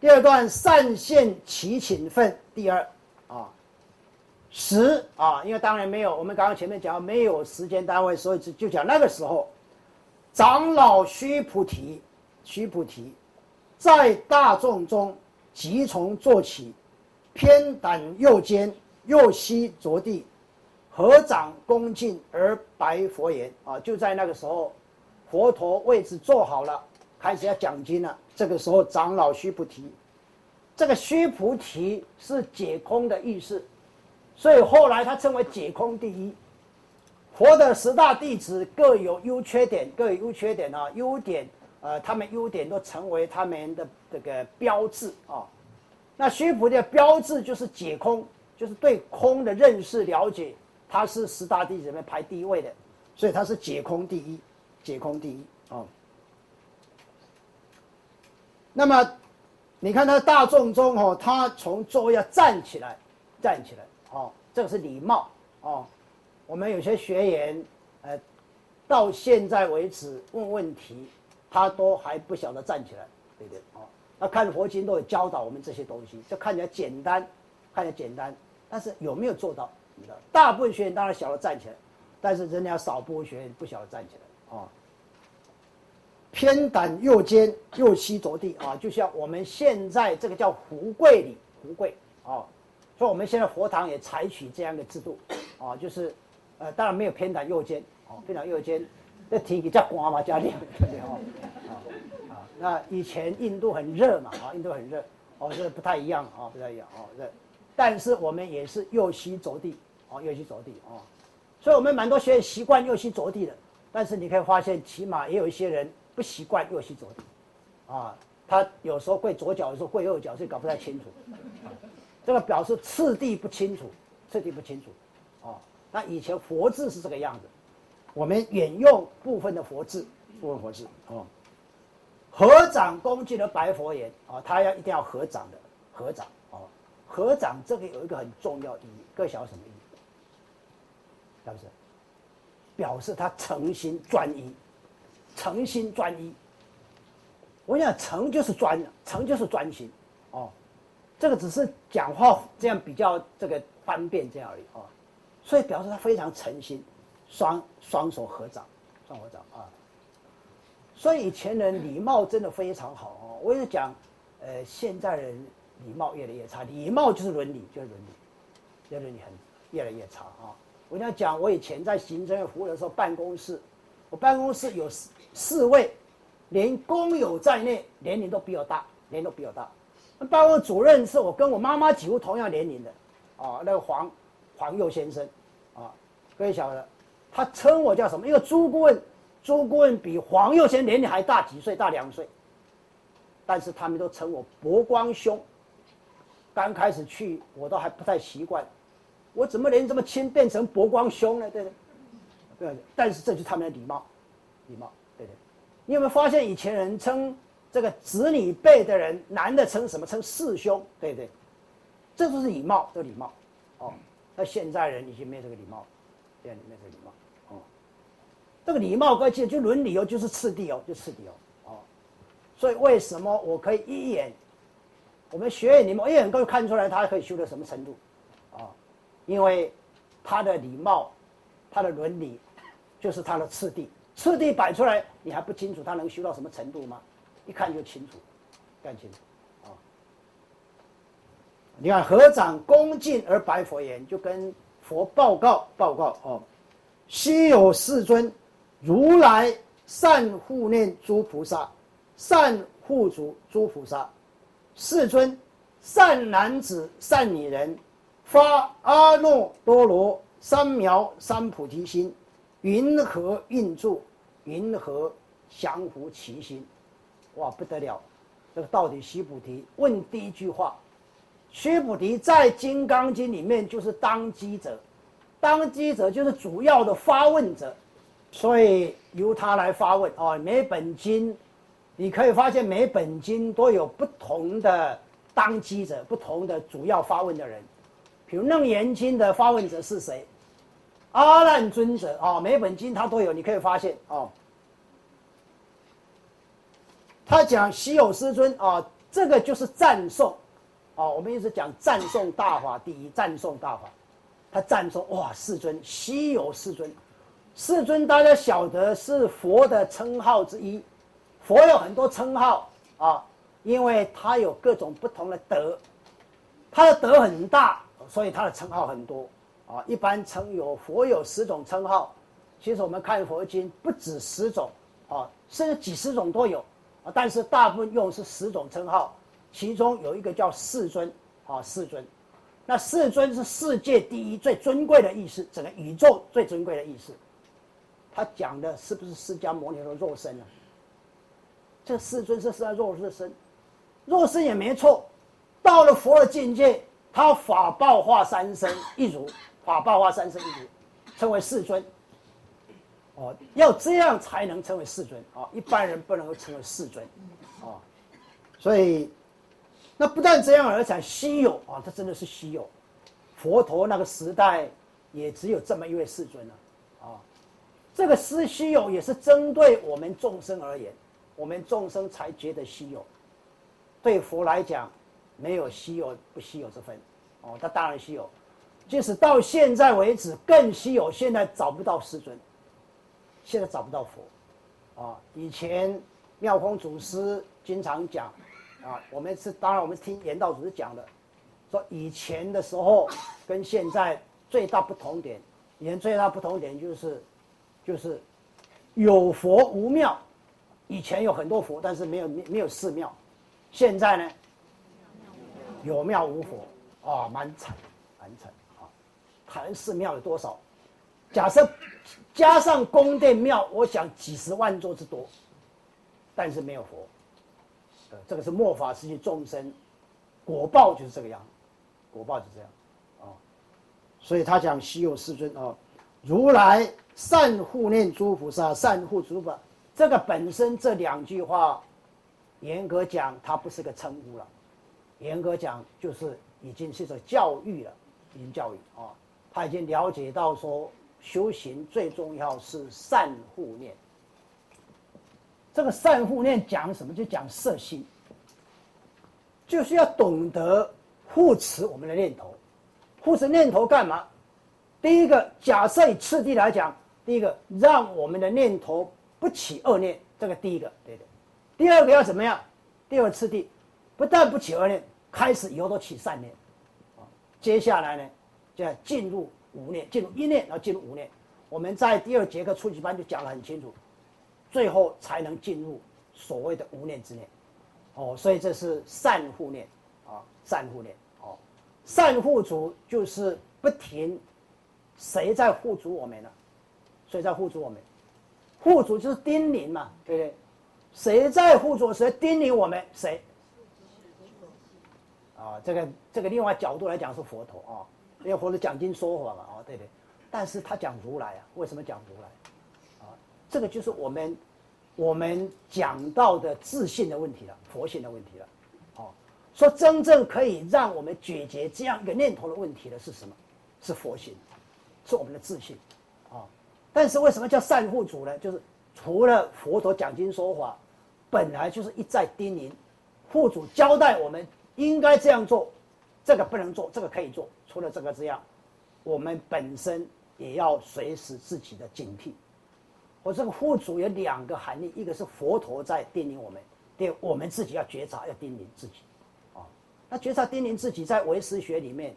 第二段善现其勤分，第二啊，时啊，因为当然没有，我们刚刚前面讲没有时间单位，所以就就讲那个时候，长老须菩提，须菩提，在大众中即从坐起，偏袒右肩，右膝着地，合掌恭敬而白佛言啊，就在那个时候，佛陀位置坐好了。开始要讲经了。这个时候，长老须菩提，这个须菩提是解空的意思，所以后来他称为解空第一。佛的十大弟子各有优缺点，各有优缺点啊。优点，呃，他们优点都成为他们的这个标志啊。那须菩提的标志就是解空，就是对空的认识了解，他是十大弟子里面排第一位的，所以他是解空第一，解空第一啊。那么，你看他大众中哦，他从座位要站起来，站起来哦，这个是礼貌哦。我们有些学员，呃，到现在为止问问题，他都还不晓得站起来，对不对？哦，那看佛经都有教导我们这些东西，就看起来简单，看起来简单，但是有没有做到？你知道，大部分学员当然晓得站起来，但是人家少部分学员不晓得站起来哦。偏袒右肩，右膝着地啊，就像我们现在这个叫胡跪礼，胡跪啊，所以我们现在佛堂也采取这样的制度啊，就是呃，当然没有偏袒右肩哦，偏袒右肩，这体比较光嘛，家里对对哦，啊啊，那以前印度很热嘛啊，印度很热哦，这不太一样啊，不太一样哦，这，但是我们也是右膝着地哦，右膝着地哦，所以我们蛮多学员习惯右膝着地的，但是你可以发现，起码也有一些人。不习惯右膝着地，啊，他有时候跪左脚，有时候跪右脚，所以搞不太清楚。这个表示次第不清楚，次第不清楚。啊，那以前佛字是这个样子，我们引用部分的佛字，部分佛字。哦，合掌恭敬的白佛言，啊，他要一定要合掌的，合掌。哦，合掌这个有一个很重要意义，各位晓得什么意义？是不是？表示他诚心专一。诚心专一，我想诚就是专，诚就是专心，哦，这个只是讲话这样比较这个方便这样而已哦，所以表示他非常诚心，双双手合掌，双手合掌啊，所以以前人礼貌真的非常好哦。我也讲，呃，现在人礼貌越来越差，礼貌就是伦理，就是伦理，这伦理很越来越差啊。我要讲，我以前在行政服务的时候，办公室，我办公室有。四位，连工友在内，年龄都比我大，年龄都比我大。那办公主任是我跟我妈妈几乎同样年龄的，啊，那个黄黄佑先生，啊，各位晓得，他称我叫什么？因为朱顾问，朱顾问比黄佑先年龄还大几岁，大两岁。但是他们都称我博光兄。刚开始去，我都还不太习惯，我怎么连这么轻变成博光兄呢？对不对？对，但是这就是他们的礼貌，礼貌。你有没有发现以前人称这个子女辈的人，男的称什么？称四兄，对不对？这都是礼貌，这礼貌。哦，那现在人已经没有这个礼貌，现在没有这个礼貌。哦，这个礼貌关键就伦理哦，就是次第哦，就次第哦。哦，所以为什么我可以一眼，我们学员里面一眼可以看出来他可以修到什么程度？啊，因为他的礼貌，他的伦理，就是他的次第。次第摆出来，你还不清楚他能修到什么程度吗？一看就清楚，看清楚，啊！你看合掌恭敬而白佛言，就跟佛报告报告哦。昔有世尊，如来善护念诸菩萨，善护主诸菩萨。世尊，善男子善女人，发阿耨多罗三藐三菩提心，云何运作？云何降伏其心？哇，不得了！这个到底须菩提问第一句话，须菩提在《金刚经》里面就是当机者，当机者就是主要的发问者，所以由他来发问啊。每本经，你可以发现每本经都有不同的当机者，不同的主要发问的人。比如《楞严经》的发问者是谁？阿难尊者啊，每本经他都有，你可以发现哦。他讲稀有师尊啊，这个就是赞颂，啊，我们一直讲赞颂大法第一，赞颂大法，他赞颂哇，世尊稀有世尊，世尊大家晓得是佛的称号之一，佛有很多称号啊，因为他有各种不同的德，他的德很大，所以他的称号很多。啊，一般称有佛有十种称号，其实我们看佛经不止十种啊，甚至几十种都有。但是大部分用是十种称号，其中有一个叫世尊，啊，世尊，那世尊是世界第一最尊贵的意思，整个宇宙最尊贵的意思。他讲的是不是释迦牟尼的肉身呢？这世尊是释迦肉身，肉身也没错。到了佛的境界，他法报化三身一如，法报化三身一如，称为世尊。哦，要这样才能成为世尊啊！一般人不能够成为世尊，啊，所以那不但这样，而且稀有啊！这真的是稀有。佛陀那个时代也只有这么一位世尊了，啊，这个是稀有，也是针对我们众生而言，我们众生才觉得稀有。对佛来讲，没有稀有不稀有之分，哦，他当然稀有。即使到现在为止更稀有，现在找不到世尊。现在找不到佛，啊！以前妙空祖师经常讲，啊，我们是当然我们听言道祖师讲的，说以前的时候跟现在最大不同点，以前最大不同点就是，就是有佛无庙，以前有很多佛，但是没有没有寺庙，现在呢，有庙无佛，啊，蛮惨，蛮惨啊！谈寺庙有多少？假设。加上宫殿庙，我想几十万座之多，但是没有佛。呃，这个是末法时期众生果报就是这个样，果报就这样，啊，所以他讲稀有世尊啊，如来善护念诸菩萨，善护诸法，这个本身这两句话，严格讲它不是个称呼了，严格讲就是已经是一种教育了，已经教育啊，他已经了解到说。修行最重要是善护念。这个善护念讲什么？就讲色心，就是要懂得护持我们的念头。护持念头干嘛？第一个，假设以次第来讲，第一个让我们的念头不起恶念，这个第一个，对的。第二个要怎么样？第二次第，不但不起恶念，开始以后都起善念。接下来呢，就要进入。无念进入一念，然后进入无念。我们在第二节课初级班就讲得很清楚，最后才能进入所谓的无念之念。哦，所以这是善护念啊，善护念。哦，善护主就是不停，谁在护主我们呢？谁在护主我们？护主就是叮咛嘛，对不对？谁在护主？谁叮咛我们？谁？啊，这个这个另外角度来讲是佛陀啊。因为佛陀讲经说法嘛，哦，对对，但是他讲如来啊，为什么讲如来？啊，这个就是我们我们讲到的自信的问题了，佛性的问题了，哦，说真正可以让我们解决这样一个念头的问题的是什么？是佛性，是我们的自信，啊，但是为什么叫善护主呢？就是除了佛陀讲经说法，本来就是一再叮咛，护主交代我们应该这样做。这个不能做，这个可以做。除了这个之外，我们本身也要随时自己的警惕。我这个护主有两个含义，一个是佛陀在叮咛我们，第二我们自己要觉察，要叮咛自己。啊，那觉察叮咛自己，在唯识学里面，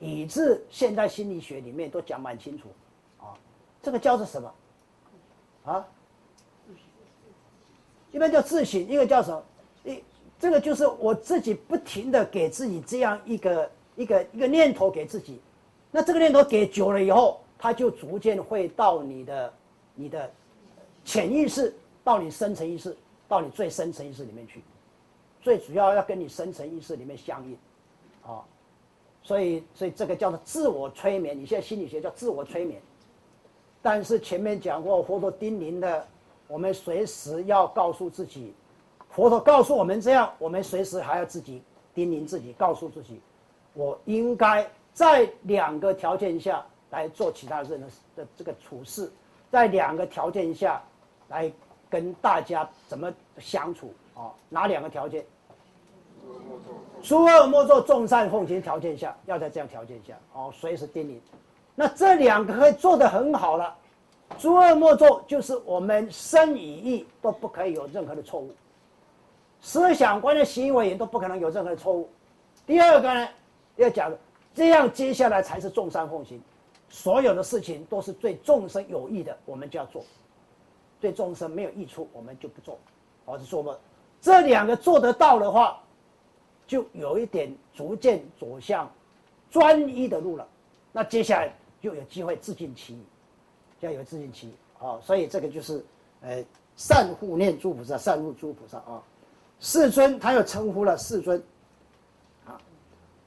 以至现代心理学里面都讲蛮清楚。啊，这个叫做什么？啊？一般叫自省，一个叫什么？这个就是我自己不停的给自己这样一个一个一个念头给自己，那这个念头给久了以后，它就逐渐会到你的你的潜意识，到你深层意识，到你最深层意识里面去，最主要要跟你深层意识里面相应，啊，所以所以这个叫做自我催眠，你现在心理学叫自我催眠，但是前面讲过，佛陀叮咛的，我们随时要告诉自己。佛陀告诉我们这样，我们随时还要自己叮咛自己，告诉自己，我应该在两个条件下来做其他人的的这个处事，在两个条件下来跟大家怎么相处啊？哪两个条件？诸恶莫作，众善奉行条件下，要在这样条件下哦，随时叮咛。那这两个可以做得很好了。诸恶莫作，就是我们身与意都不可以有任何的错误，思想观的行为也都不可能有任何的错误。第二个呢，要讲这样，接下来才是众善奉行，所有的事情都是对众生有益的，我们就要做；对众生没有益处，我们就不做。我是说嘛，这两个做得到的话，就有一点逐渐走向专一的路了。那接下来就有机会自尽其意。要有自信心啊，所以这个就是，呃，善护念诸菩萨，善护诸菩萨啊。世尊他又称呼了世尊，啊，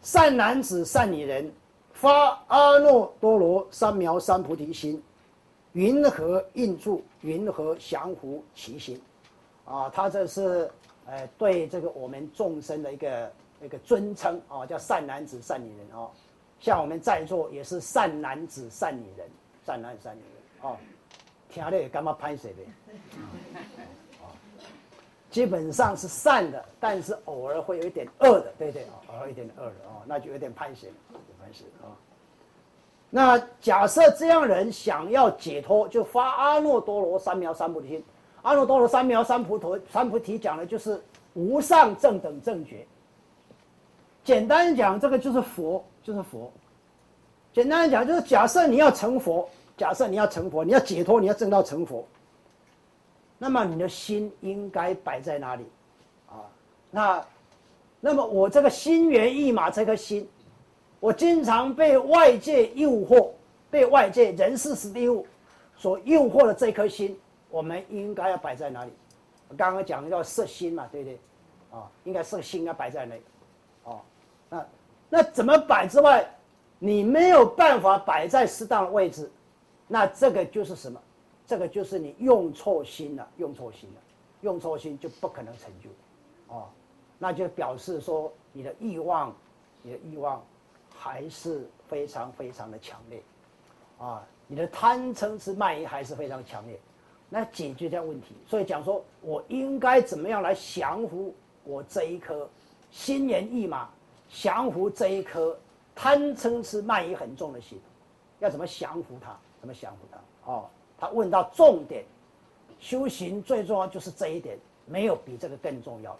善男子、善女人，发阿耨多罗三藐三菩提心，云何应住？云何降伏其心？啊，他这是，呃，对这个我们众生的一个一个尊称啊，叫善男子、善女人啊。像我们在座也是善男子、善女人，善男、善女人。哦，听了也干嘛拍谁的？基本上是善的，但是偶尔会有一点恶的，对不对？偶尔一点恶的哦，那就有点判刑，判刑啊？那假设这样人想要解脱，就发阿耨多罗三藐三菩提心。阿耨多罗三藐三菩提，三菩提讲的就是无上正等正觉。简单讲，这个就是佛，就是佛。简单讲，就是假设你要成佛。假设你要成佛，你要解脱，你要证到成佛，那么你的心应该摆在哪里？啊，那，那么我这个心猿意马这颗心，我经常被外界诱惑，被外界人事时地物所诱惑的这颗心，我们应该要摆在哪里？刚刚讲要摄心嘛，对不对？啊，应该摄心要摆在那，哦，那那怎么摆之外，你没有办法摆在适当的位置。那这个就是什么？这个就是你用错心了，用错心了，用错心就不可能成就，哦，那就表示说你的欲望，你的欲望还是非常非常的强烈，啊，你的贪嗔痴慢疑还是非常强烈。那解决这问题，所以讲说我应该怎么样来降服我这一颗心猿意马，降服这一颗贪嗔痴慢疑很重的心，要怎么降服它？怎么降服他？哦，他问到重点，修行最重要就是这一点，没有比这个更重要，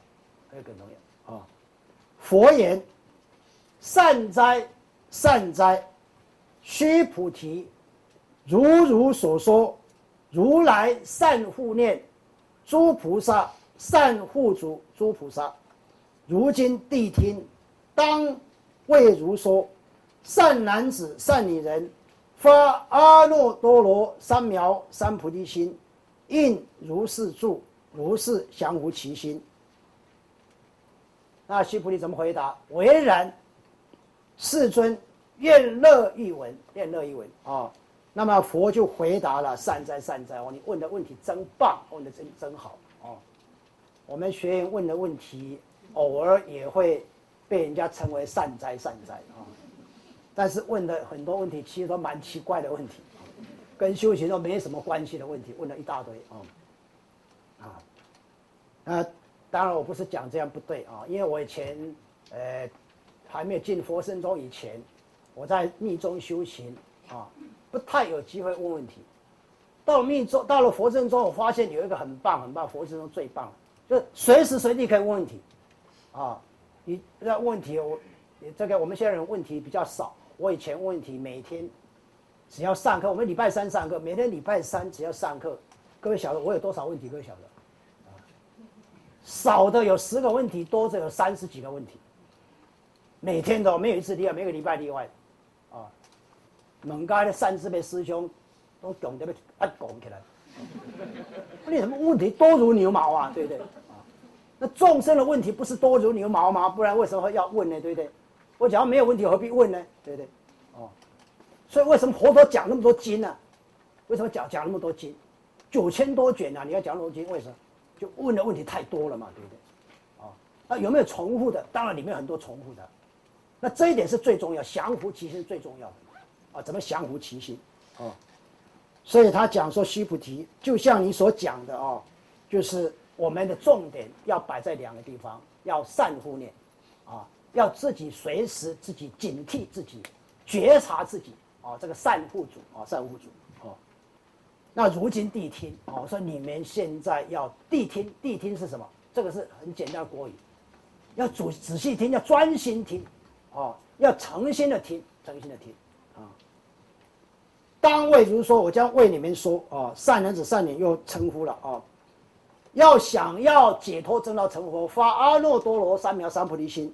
没有更重要啊！佛言：善哉，善哉，须菩提，如如所说，如来善护念诸菩萨，善护主诸菩萨。如今谛听，当为如说，善男子，善女人。发阿耨多罗三藐三菩提心，应如是住，如是降伏其心。那须菩提怎么回答？唯然，世尊，愿乐一闻，愿乐一闻啊！那么佛就回答了：善哉善哉哦，你问的问题真棒，问的真真好哦。我们学员问的问题，偶尔也会被人家称为善哉善哉啊。但是问的很多问题，其实都蛮奇怪的问题，跟修行都没什么关系的问题，问了一大堆啊，啊，那当然我不是讲这样不对啊，因为我以前呃还没有进佛身中以前，我在密宗修行啊，不太有机会问问题。到密宗，到了佛身中，我发现有一个很棒很棒，佛身中最棒，就随时随地可以问问题，啊，你要问题我，这个我们现在人问题比较少。我以前问题每天只要上课，我们礼拜三上课，每天礼拜三只要上课，各位晓得我有多少问题？各位晓得，少的有十个问题，多的有三十几个问题。每天都没有一次例外，每个礼拜例外，啊，猛家的三字辈师兄都讲得被啊讲起来，你什么问题多如牛毛啊？对不对？啊，那众生的问题不是多如牛毛吗？不然为什么要问呢？对不对？我讲没有问题，何必问呢？对不对？哦，所以为什么佛陀讲那么多经呢？为什么讲讲那么多经？九千多卷啊！你要讲那么多经，为什么？就问的问题太多了嘛，对不对？哦，那有没有重复的？当然里面很多重复的。那这一点是最重要，降服其心最重要的。啊，怎么降服其心？哦，所以他讲说，须菩提，就像你所讲的哦，就是我们的重点要摆在两个地方，要善护念。啊，要自己随时自己警惕自己，觉察自己啊，这个善护主啊，善护主哦。那如今谛听哦，说你们现在要谛听，谛听是什么？这个是很简单的国语，要仔仔细听，要专心听，哦，要诚心的听，诚心的听啊。当为如说，我将为你们说啊，善男子、善女又称呼了啊。要想要解脱正道成佛，发阿耨多罗三藐三菩提心，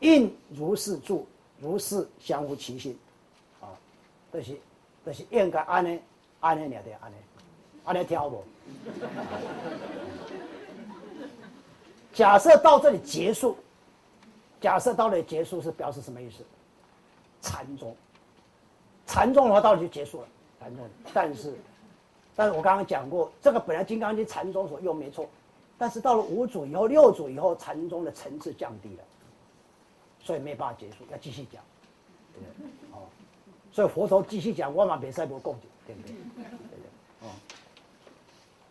应如是住，如是相互其心，啊，这是这是应该安尼安尼了的安尼，安尼听好不？假设到这里结束，假设到这里结束是表示什么意思？禅宗，禅宗的话到底就结束了，禅宗，但是。但是我刚刚讲过，这个本来《金刚经》禅宗所用没错，但是到了五祖以后、六祖以后，禅宗的层次降低了，所以没办法结束，要继续讲，对不对？哦，所以佛陀继续讲，万马别赛不共解，对不对？对对？哦，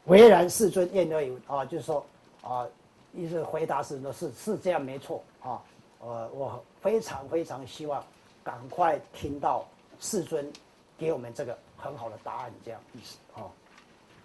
唯然世尊念而有啊，就是说啊，意思回答是，是是这样没错啊，呃，我非常非常希望赶快听到世尊给我们这个。很好的答案，这样意思啊。